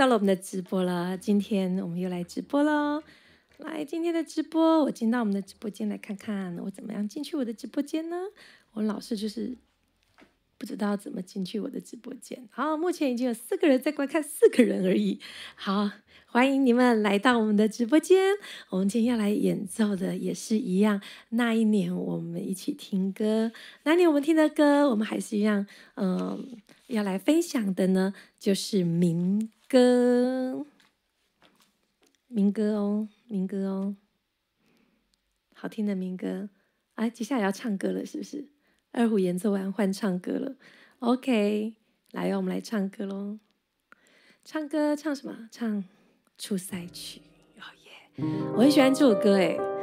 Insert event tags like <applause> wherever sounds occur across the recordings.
到了我们的直播了，今天我们又来直播喽。来，今天的直播，我进到我们的直播间来看看，我怎么样进去我的直播间呢？我老是就是不知道怎么进去我的直播间。好，目前已经有四个人在观看，四个人而已。好，欢迎你们来到我们的直播间。我们今天要来演奏的也是一样，那一年我们一起听歌，那年我们听的歌，我们还是一样，嗯，要来分享的呢，就是民歌，民歌哦。民歌哦，好听的民歌，哎、接下来要唱歌了，是不是？二胡演奏完换唱歌了，OK，来哟，我们来唱歌喽。唱歌唱什么？唱《出塞曲》，哦耶！我很喜欢这首歌，哎。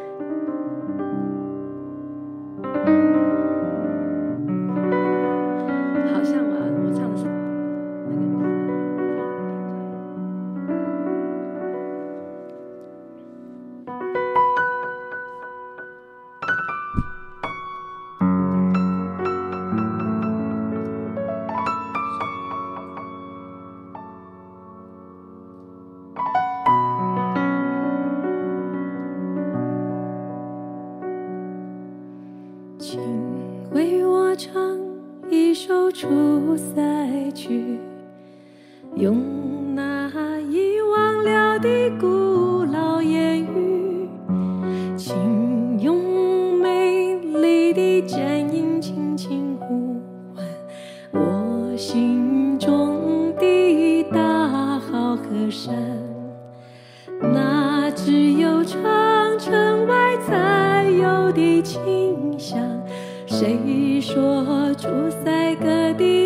神，那只有长城外才有的清香，谁说住在各地？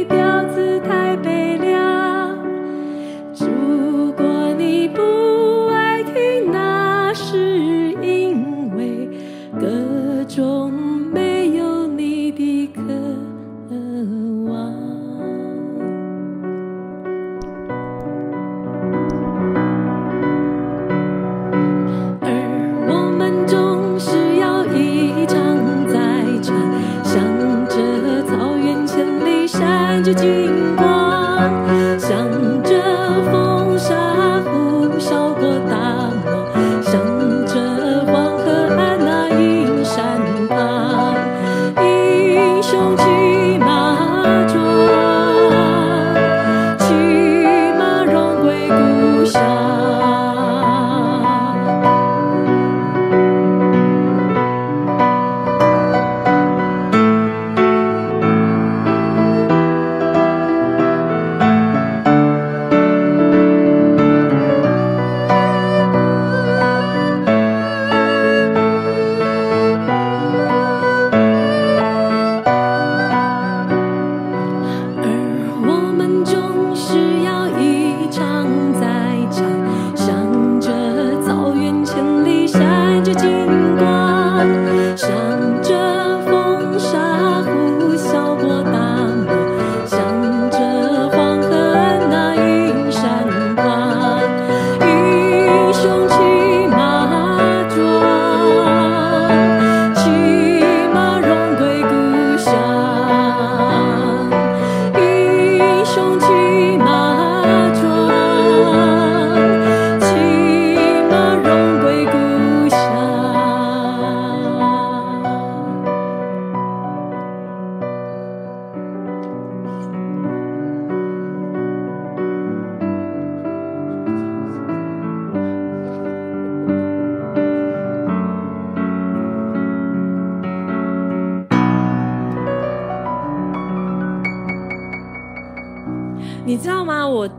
你知道吗？我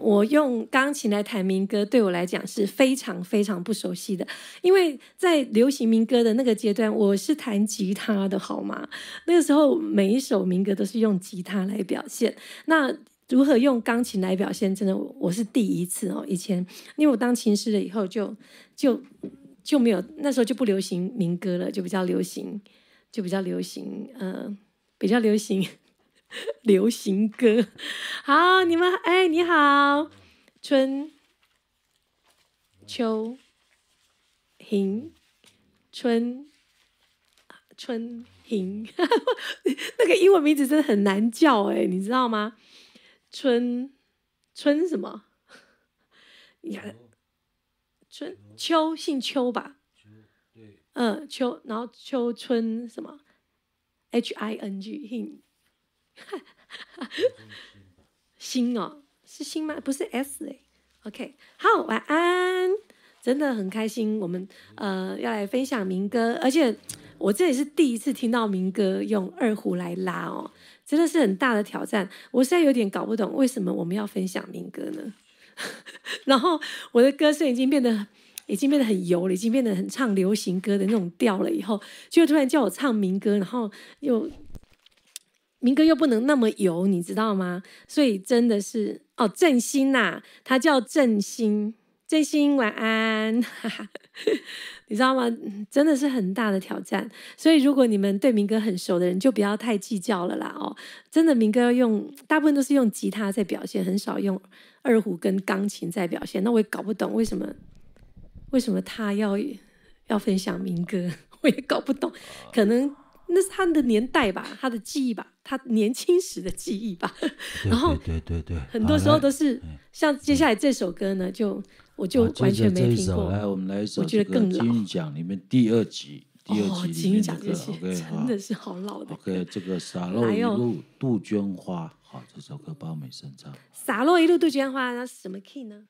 我用钢琴来弹民歌对我来讲是非常非常不熟悉的，因为在流行民歌的那个阶段，我是弹吉他的，好吗？那个时候每一首民歌都是用吉他来表现，那如何用钢琴来表现，真的我是第一次哦。以前因为我当琴师了以后就，就就没有那时候就不流行民歌了，就比较流行，就比较流行，嗯、比较流行 <laughs> 流行歌。好，你们哎，你好。春秋 <laughs> 行，春春行，<laughs> 那个英文名字真的很难叫哎，你知道吗？春春什么？你看，春秋姓秋吧？嗯，秋，然后秋春什么？H I N G Hing，<laughs> 星哦，是星吗？不是 S 哎。OK，好，晚安。真的很开心，我们呃要来分享民歌，而且我这也是第一次听到民歌用二胡来拉哦，真的是很大的挑战。我现在有点搞不懂为什么我们要分享民歌呢？<laughs> 然后我的歌声已经变得。已经变得很油了，已经变得很唱流行歌的那种调了。以后就突然叫我唱民歌，然后又民歌又不能那么油，你知道吗？所以真的是哦，振兴呐，他叫振兴，振兴晚安，哈哈，你知道吗？真的是很大的挑战。所以如果你们对民歌很熟的人，就不要太计较了啦。哦，真的民歌要用，大部分都是用吉他在表现，很少用二胡跟钢琴在表现。那我也搞不懂为什么。为什么他要要分享民歌？<laughs> 我也搞不懂，可能那是他的年代吧，他的记忆吧，他年轻时的记忆吧。<laughs> 然后，对对对，很多时候都是像接下来这首歌呢，就我就完全没听过。来，我们来一首，我觉得更老。金曲奖里面第二集，第二集金曲奖这些真的是好老的。OK，这个 <laughs> 洒落一路杜鹃花，好，这首歌包美声唱。洒落一路杜鹃花，那是什么 key 呢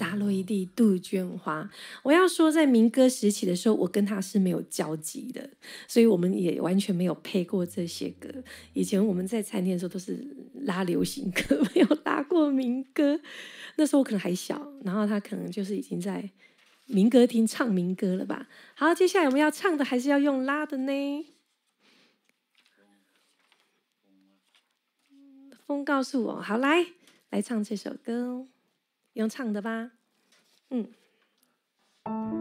洒落一地杜鹃花。我要说，在民歌时期的时候，我跟他是没有交集的，所以我们也完全没有配过这些歌。以前我们在餐厅的时候都是拉流行歌，<laughs> 没有拉过民歌。那时候我可能还小，然后他可能就是已经在民歌厅唱民歌了吧。好，接下来我们要唱的还是要用拉的呢？风告诉我，好，来来唱这首歌，用唱的吧，嗯。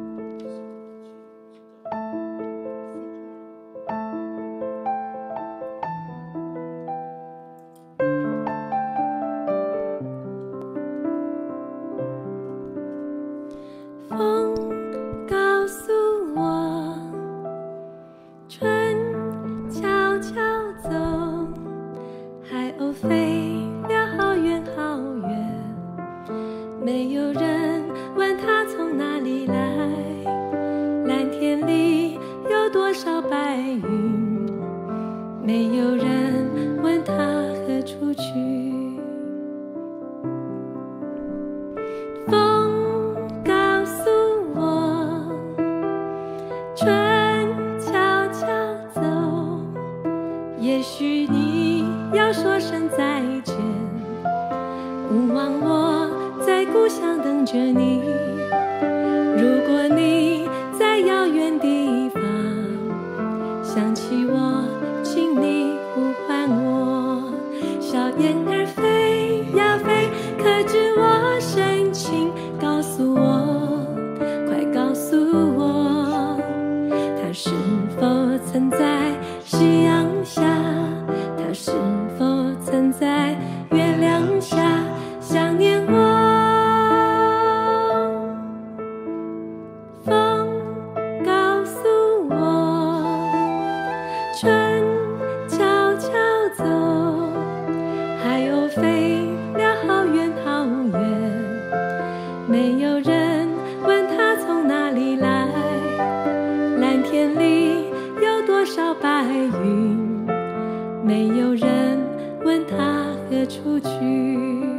有人问他何处去。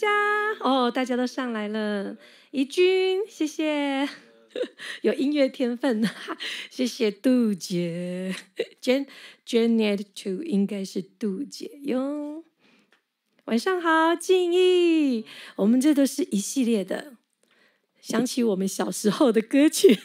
家哦大家都上来了，怡君，谢谢，<laughs> 有音乐天分哈，谢谢杜姐，Jan Janet Two 应该是杜姐哟。晚上好，静怡，我们这都是一系列的，想起我们小时候的歌曲，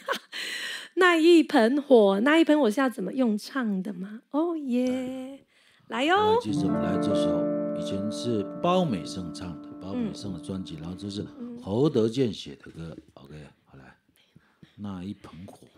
那一盆火，那一盆火是要怎么用唱的吗？哦耶，来哟，这首来这首以前是包美胜唱的。包美胜的专辑，然后这是侯德健写的歌。OK，好来，那一盆火。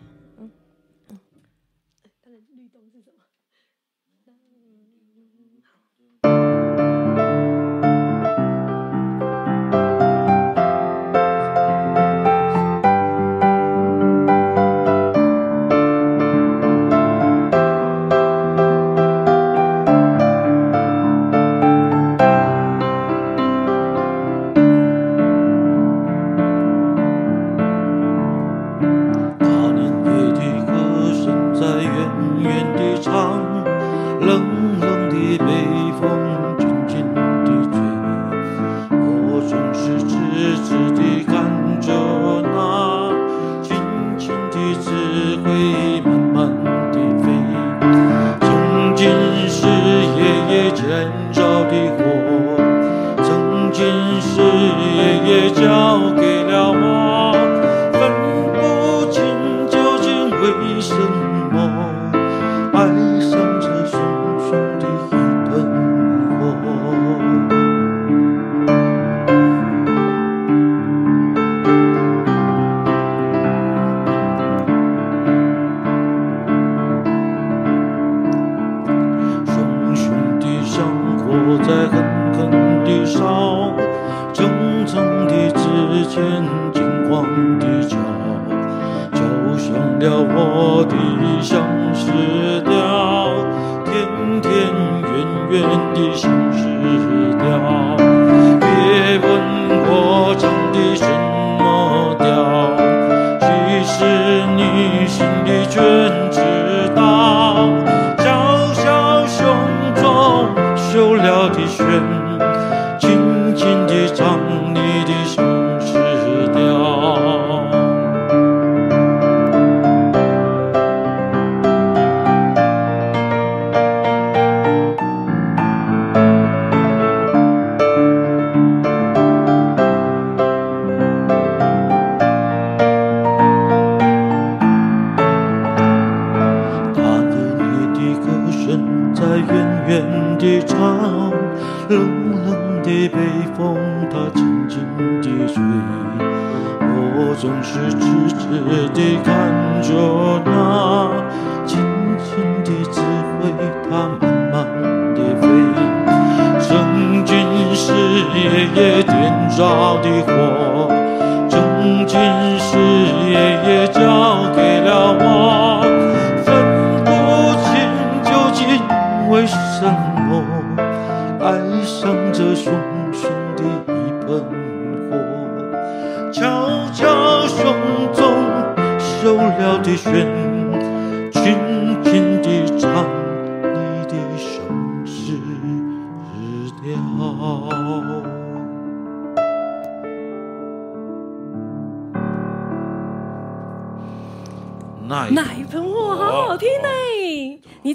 的弦。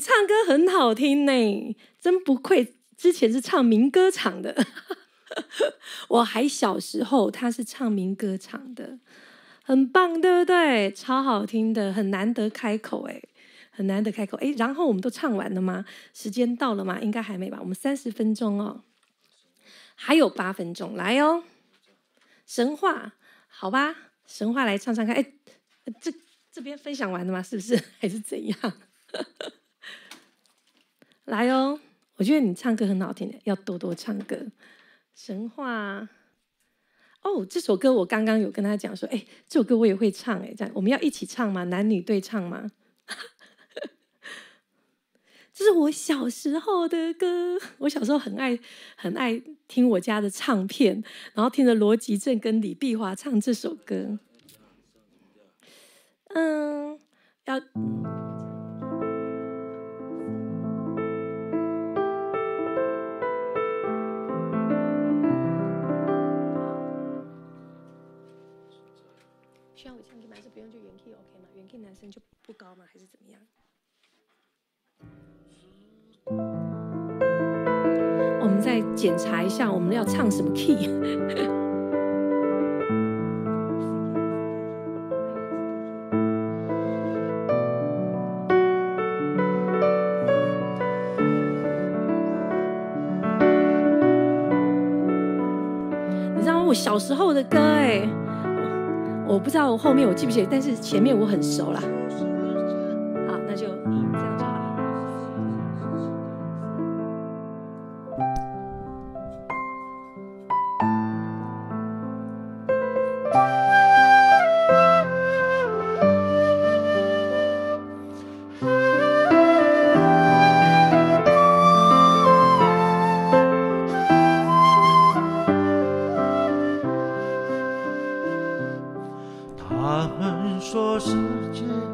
唱歌很好听呢，真不愧之前是唱民歌场的。<laughs> 我还小时候，他是唱民歌场的，很棒，对不对？超好听的，很难得开口哎，很难得开口哎。然后我们都唱完了吗？时间到了吗？应该还没吧？我们三十分钟哦，还有八分钟，来哦。神话，好吧，神话来唱唱看。哎，这。这边分享完了吗？是不是 <laughs> 还是怎样？来哦，我觉得你唱歌很好听的，要多多唱歌。神话哦，这首歌我刚刚有跟他讲说，哎，这首歌我也会唱，哎，这样我们要一起唱吗？男女对唱吗？<laughs> 这是我小时候的歌，我小时候很爱很爱听我家的唱片，然后听着罗吉正跟李碧华唱这首歌。嗯，要。下，我们要唱什么 key？<laughs> 小时候的歌哎，我不知道后面我记不记得，但是前面我很熟啦。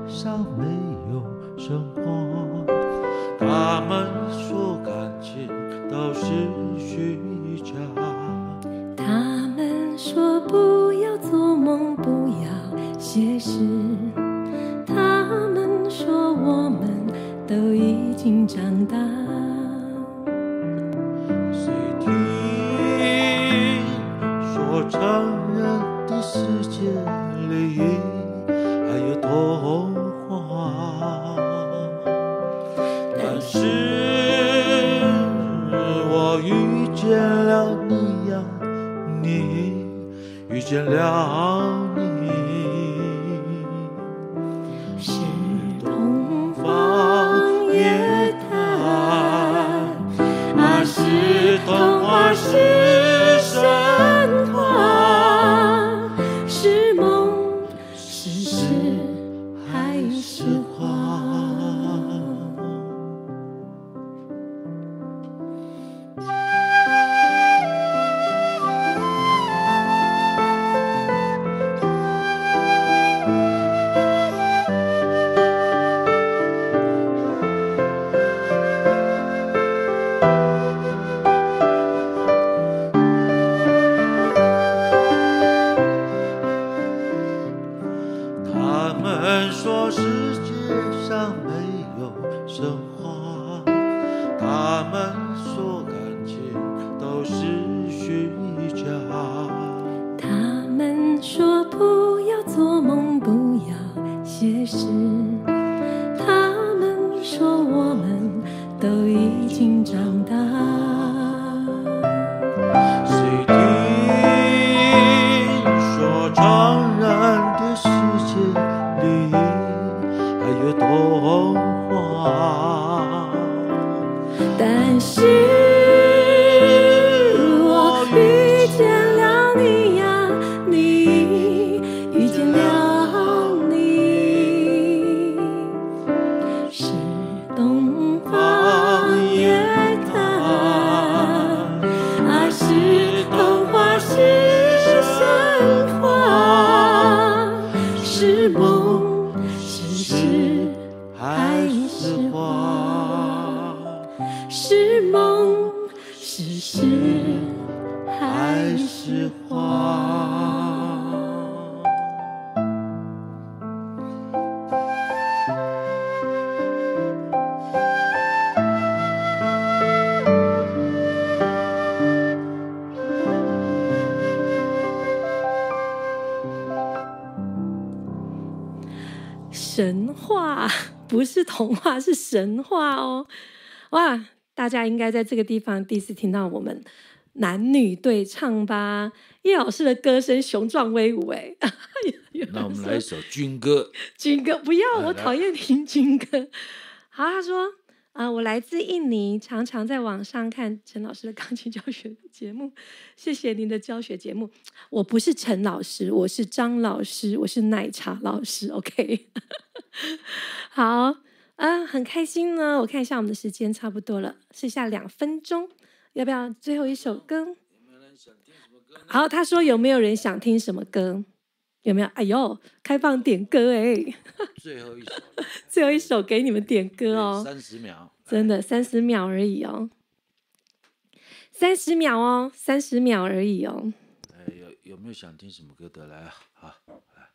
世上没有什么他们说感情都是虚假。他们说不要做梦不要写诗。他们说我们都已经长大。见谅。童话，是神话哦！哇，大家应该在这个地方第一次听到我们男女对唱吧？叶老师的歌声雄壮威武，哎，<laughs> 那我们来一首军歌。军歌，不要，我讨厌听军歌。好，他说，啊、呃，我来自印尼，常常在网上看陈老师的钢琴教学节目，谢谢您的教学节目。我不是陈老师，我是张老师，我是奶茶老师，OK。<laughs> 好，啊、呃，很开心呢。我看一下我们的时间差不多了，剩下两分钟，要不要最后一首歌？好，他说有没有人想听什么歌？有没有？哎呦，开放点歌哎！<laughs> 最后一首，最后一首给你们点歌哦，三十秒，真的三十秒而已哦，三十秒哦，三十秒而已哦。哎，有有没有想听什么歌的？来啊，好，来，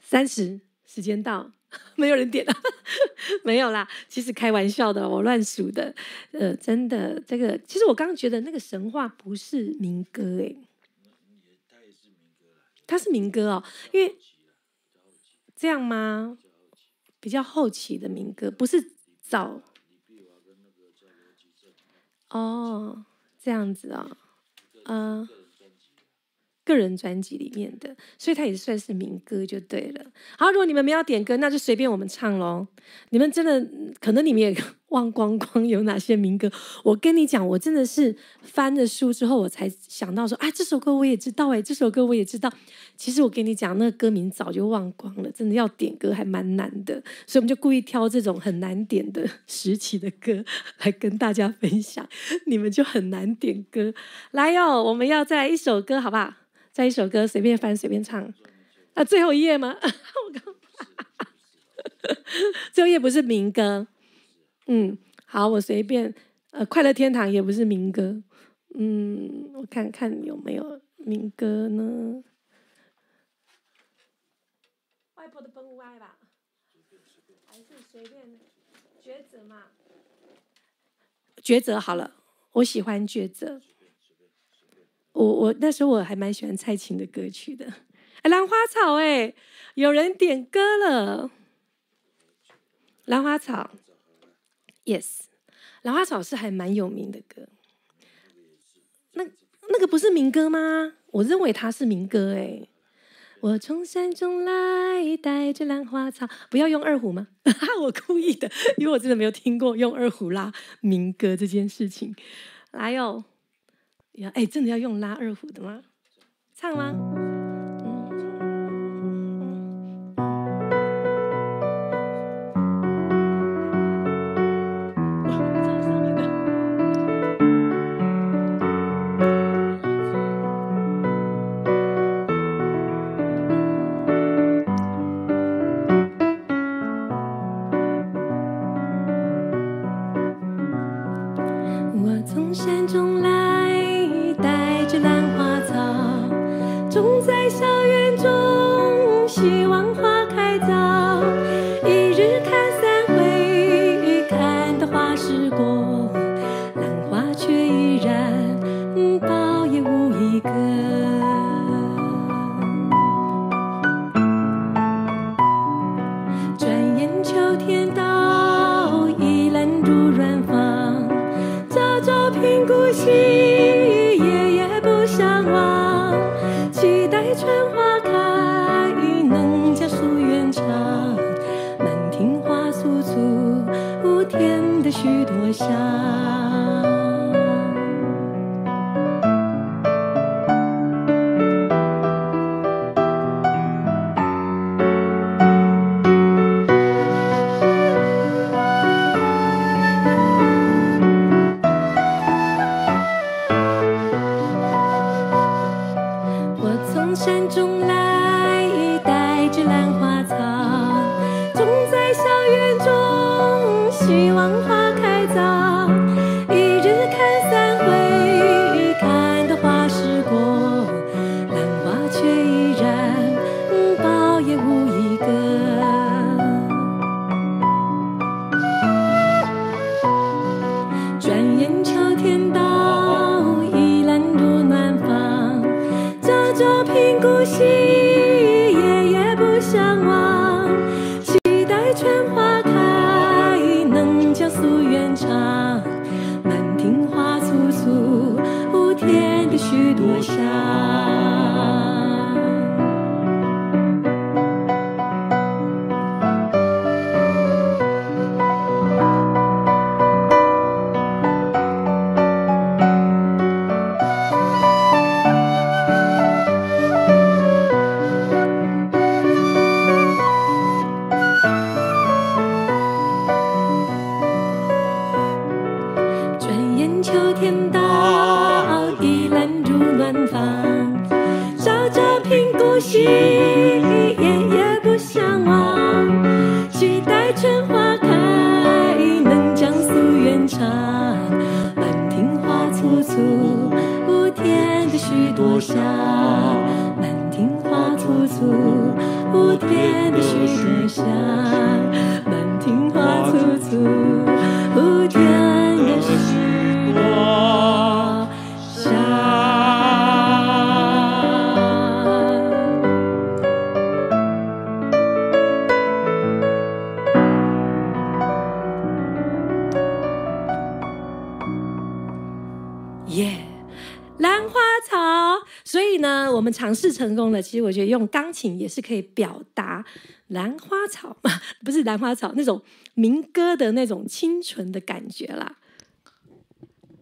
三十，时间到，<laughs> 没有人点了，<laughs> 没有啦，其实开玩笑的，我乱数的。呃，真的，这个其实我刚刚觉得那个神话不是民歌哎。它是民歌哦，因为这样吗？比较后期的民歌，不是早。哦，这样子啊、哦，嗯、个人专辑里面的，所以它也算是民歌就对了。好，如果你们没有点歌，那就随便我们唱喽。你们真的可能你们也 <laughs> 忘光光有哪些民歌。我跟你讲，我真的是翻了书之后，我才想到说，啊，这首歌我也知道，哎，这首歌我也知道。其实我跟你讲，那个歌名早就忘光了，真的要点歌还蛮难的。所以我们就故意挑这种很难点的 <laughs> 时期的歌来跟大家分享，你们就很难点歌。来哟，我们要再来一首歌，好不好？再一首歌，随便翻，随便唱。啊，最后一页吗？<laughs> 我刚 <laughs> 最后一页不是民歌。嗯，好，我随便。呃，快乐天堂也不是民歌。嗯，我看看有没有民歌呢？外婆的崩歪吧，还是随便抉择嘛？抉择好了，我喜欢抉择。我我那时候我还蛮喜欢蔡琴的歌曲的，哎，兰花草哎，有人点歌了，兰花草，yes，兰花草是还蛮有名的歌，那那个不是民歌吗？我认为它是民歌哎，我从山中来，带着兰花草，不要用二胡吗？<laughs> 我故意的，因为我真的没有听过用二胡拉民歌这件事情，来哟。哎，真的要用拉二胡的吗？唱吗？成功了，其实我觉得用钢琴也是可以表达兰花草嘛，不是兰花草那种民歌的那种清纯的感觉啦，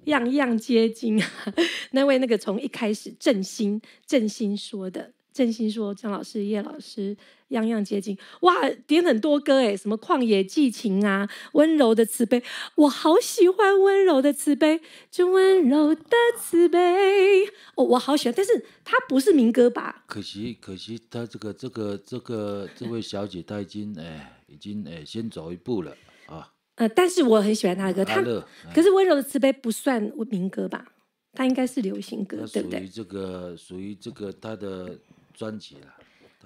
样样皆精啊！<laughs> 那位那个从一开始振兴振兴说的。振兴说：“张老师、叶老师，样样接近。哇，点很多歌哎，什么旷野寄情啊，温柔的慈悲，我好喜欢温柔的慈悲，就温柔的慈悲。哦，我好喜欢，但是它不是民歌吧？可惜，可惜，他这个、这个、这个这位小姐，她已经哎，已经哎，先走一步了啊。呃，但是我很喜欢她的歌，她可是温柔的慈悲不算民歌吧？她应该是流行歌，对不对？属于这个，属于这个他的。”专辑了，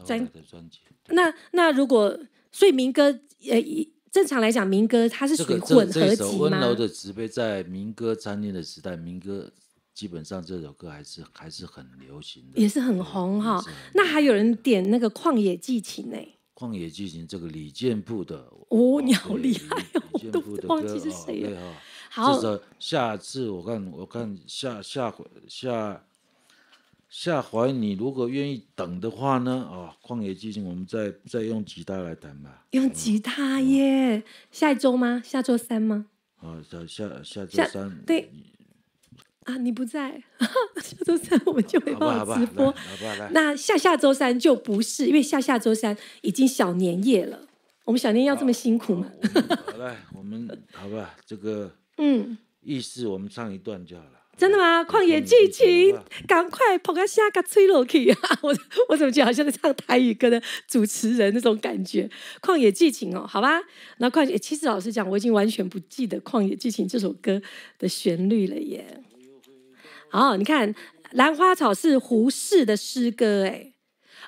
专的专辑。那那如果所以民歌呃，正常来讲，民歌它是属于混合集吗？温柔的慈悲在民歌参练的时代，民歌基本上这首歌还是还是很流行的，也是很红哈。那还有人点那个旷野激情呢？旷野激情这个李健步的哦，你好厉害哦，我都忘记是谁了。好，下次我看我看下下回下。下怀你如果愿意等的话呢？啊，旷野寄情，我们再再用吉他来弹吧。用吉他耶？嗯、下一周吗？下周三吗？啊，下下下周三。对。啊，你不在，<laughs> 下周三我们就没办法直播。那下下周三就不是，因为下下周三已经小年夜了。我们小年要这么辛苦吗？好，来，我们好吧，这个嗯，意思我们唱一段就好了。真的吗？旷野剧情，赶快捧个下个吹落去啊！<laughs> 我我怎么觉得好像在唱台语歌的主持人那种感觉？旷野剧情哦，好吧。那旷野，其实老实讲，我已经完全不记得《旷野剧情》这首歌的旋律了耶。好，你看，兰花草是胡适的诗歌，哎，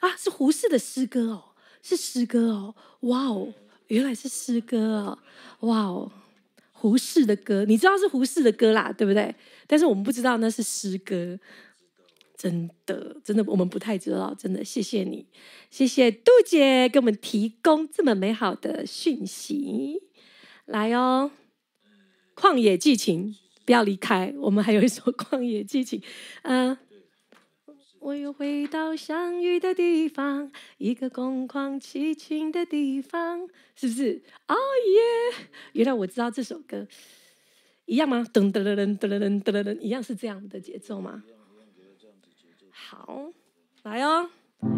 啊，是胡适的诗歌哦，是诗歌哦，哇哦，原来是诗歌哦，哇哦。胡适的歌，你知道是胡适的歌啦，对不对？但是我们不知道那是诗歌，真的，真的，我们不太知道。真的，谢谢你，谢谢杜姐给我们提供这么美好的讯息。来哦，旷野激情，不要离开，我们还有一首旷野激情。嗯、我又回到相遇的地方，一个空旷凄清的地方，是不是？哦耶！原来我知道这首歌，一样吗？噔噔噔噔噔噔噔噔，一样是这样的节奏吗？好，来哦，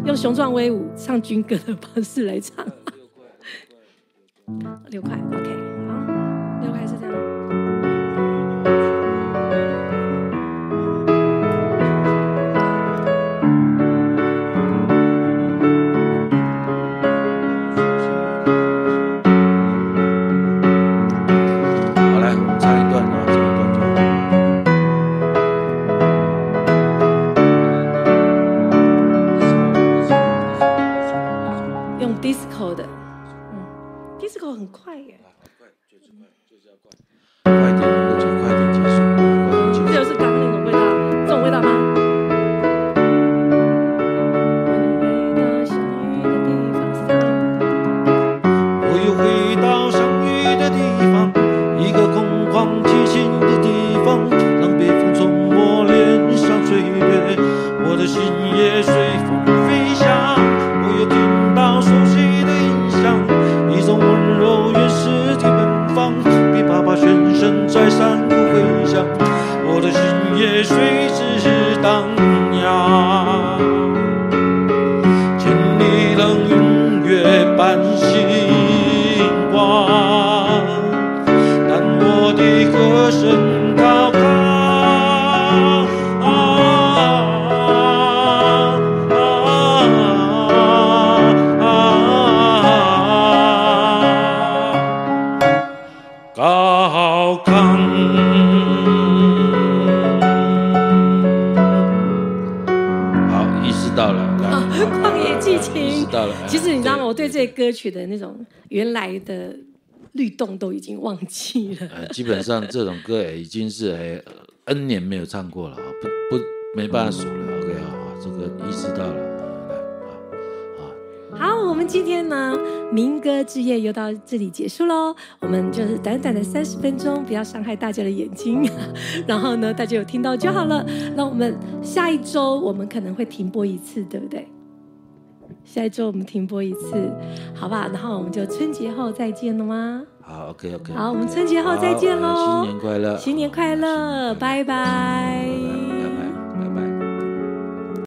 用雄壮威武唱军歌的方式来唱。六块，OK，<laughs> 歌曲的那种原来的律动都已经忘记了。呃，基本上这种歌也已经是哎 N 年没有唱过了，不不没办法数了。OK 好，这个意识到了。好，我们今天呢民歌之夜又到这里结束喽。我们就是短短的三十分钟，不要伤害大家的眼睛。<laughs> 然后呢，大家有听到就好了。那我们下一周我们可能会停播一次，对不对？下一周我们停播一次，好吧？然后我们就春节后再见了吗？好，OK OK。好，我们春节后再见喽！新年快乐！新年快乐！拜拜。